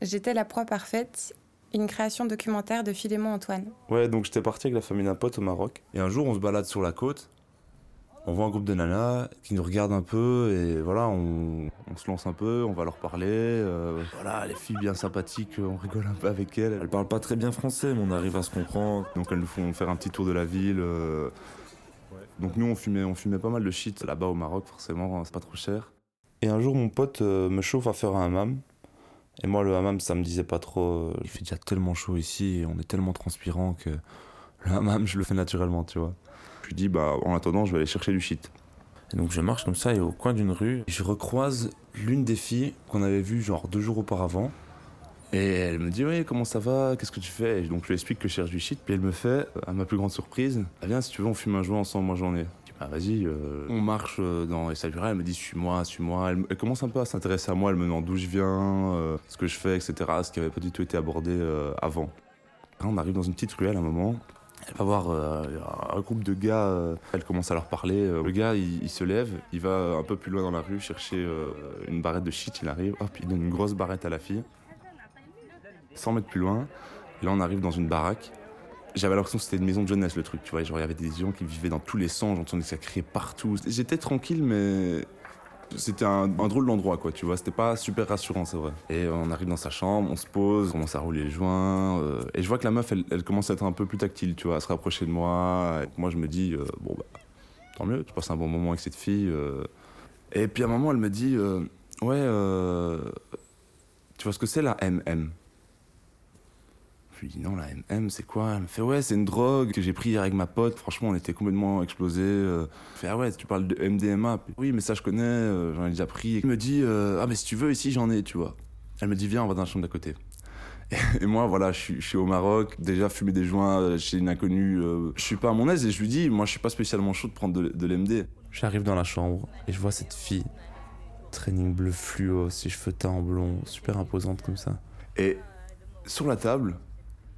J'étais la proie parfaite, une création documentaire de Philémon Antoine. Ouais, donc j'étais parti avec la famille d'un pote au Maroc. Et un jour, on se balade sur la côte. On voit un groupe de nanas qui nous regardent un peu et voilà, on, on se lance un peu, on va leur parler. euh, voilà, les filles bien sympathiques, on rigole un peu avec elles. Elle parle pas très bien français, mais on arrive à se comprendre. Donc elles nous font faire un petit tour de la ville. euh. Donc nous, on fumait, on fumait pas mal de shit là-bas au Maroc, forcément, c'est pas trop cher. Et un jour, mon pote euh, me chauffe à faire un hammam. Et moi, le hammam, ça me disait pas trop. euh, Il fait déjà tellement chaud ici et on est tellement transpirant que le hammam, je le fais naturellement, tu vois. Je lui dis, bah, en attendant, je vais aller chercher du shit. Et donc je marche comme ça et au coin d'une rue, je recroise l'une des filles qu'on avait vues genre deux jours auparavant. Et elle me dit, oui, comment ça va? Qu'est-ce que tu fais? Et donc je lui explique que je cherche du shit. Puis elle me fait, à ma plus grande surprise, ah, viens, si tu veux, on fume un joint ensemble, moi j'en ai. Je dis, bah vas-y, euh, on marche euh, dans les saluera. Elle me dit, suis-moi, suis-moi. Elle, me- elle commence un peu à s'intéresser à moi. Elle me demande d'où je viens, euh, ce que je fais, etc. Ce qui avait pas du tout été abordé euh, avant. Là, on arrive dans une petite ruelle à un moment. Elle va voir euh, un groupe de gars, euh, elle commence à leur parler. Euh, Le gars, il, il se lève, il va un peu plus loin dans la rue chercher une barrette de shit, il arrive, hop, il donne une grosse barrette à la fille. 100 mètres plus loin, là on arrive dans une baraque. J'avais l'impression que c'était une maison de jeunesse le truc, tu vois, il y avait des gens qui vivaient dans tous les sens, j'entendais ça crier partout. J'étais tranquille, mais c'était un, drôle d'endroit, quoi, tu vois. C'était pas super rassurant, c'est vrai. Et on arrive dans sa chambre, on se pose, on commence à rouler les joints. euh, et je vois que la meuf, elle, commence à être un peu plus tactile, tu vois, à se rapprocher de moi. Moi, je me dis, euh, bon, bah, tant mieux, tu passes un bon moment avec cette fille. euh. Et puis à un moment, elle me dit, ouais, tu vois ce que c'est la MM je lui dis non, la MM, c'est quoi? Elle me fait ouais, c'est une drogue que j'ai pris hier avec ma pote. Franchement, on était complètement explosés. euh. Je fais ah ouais, tu parles de MDMA. Oui, mais ça je connais, euh, j'en ai déjà pris. Elle me dit euh, ah mais si tu veux ici j'en ai, tu vois. Elle me dit viens, on va dans la chambre d'à côté. Et, et moi voilà, je suis, je suis au Maroc, déjà fumé des joints euh, chez une inconnue. euh, je suis pas à mon aise et je lui dis moi je suis pas spécialement chaud de prendre de, de l'MD. J'arrive dans la chambre et je vois cette fille, training bleu fluo, ses cheveux teints en blond, super imposante comme ça. Et sur la table,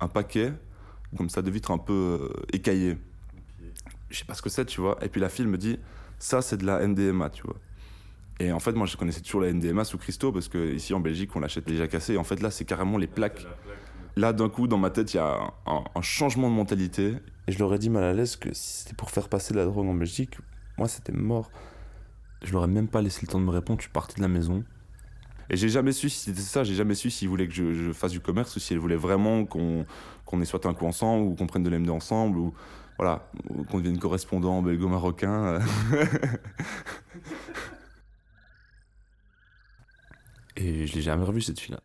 un paquet, comme ça, de vitres un peu euh, écaillées. Je sais pas ce que c'est, tu vois. Et puis la fille me dit, ça c'est de la MDMA, tu vois. Et en fait, moi je connaissais toujours la MDMA sous Christo parce que ici en Belgique on l'achète déjà cassé. Et en fait là, c'est carrément les plaques. Là, d'un coup, dans ma tête, il y a un changement de mentalité. Et je leur ai dit mal à l'aise que si c'était pour faire passer de la drogue en Belgique, moi c'était mort. Je leur ai même pas laissé le temps de me répondre, je suis parti de la maison. Et j'ai jamais su si c'était ça, j'ai jamais su s'ils voulaient que je, fasse du commerce ou s'ils voulaient vraiment qu'on ait soit un coup ensemble ou qu'on prenne de l'MD ensemble ou voilà, qu'on devienne correspondant belgo-marocain. Et je l'ai jamais revu cette fille-là.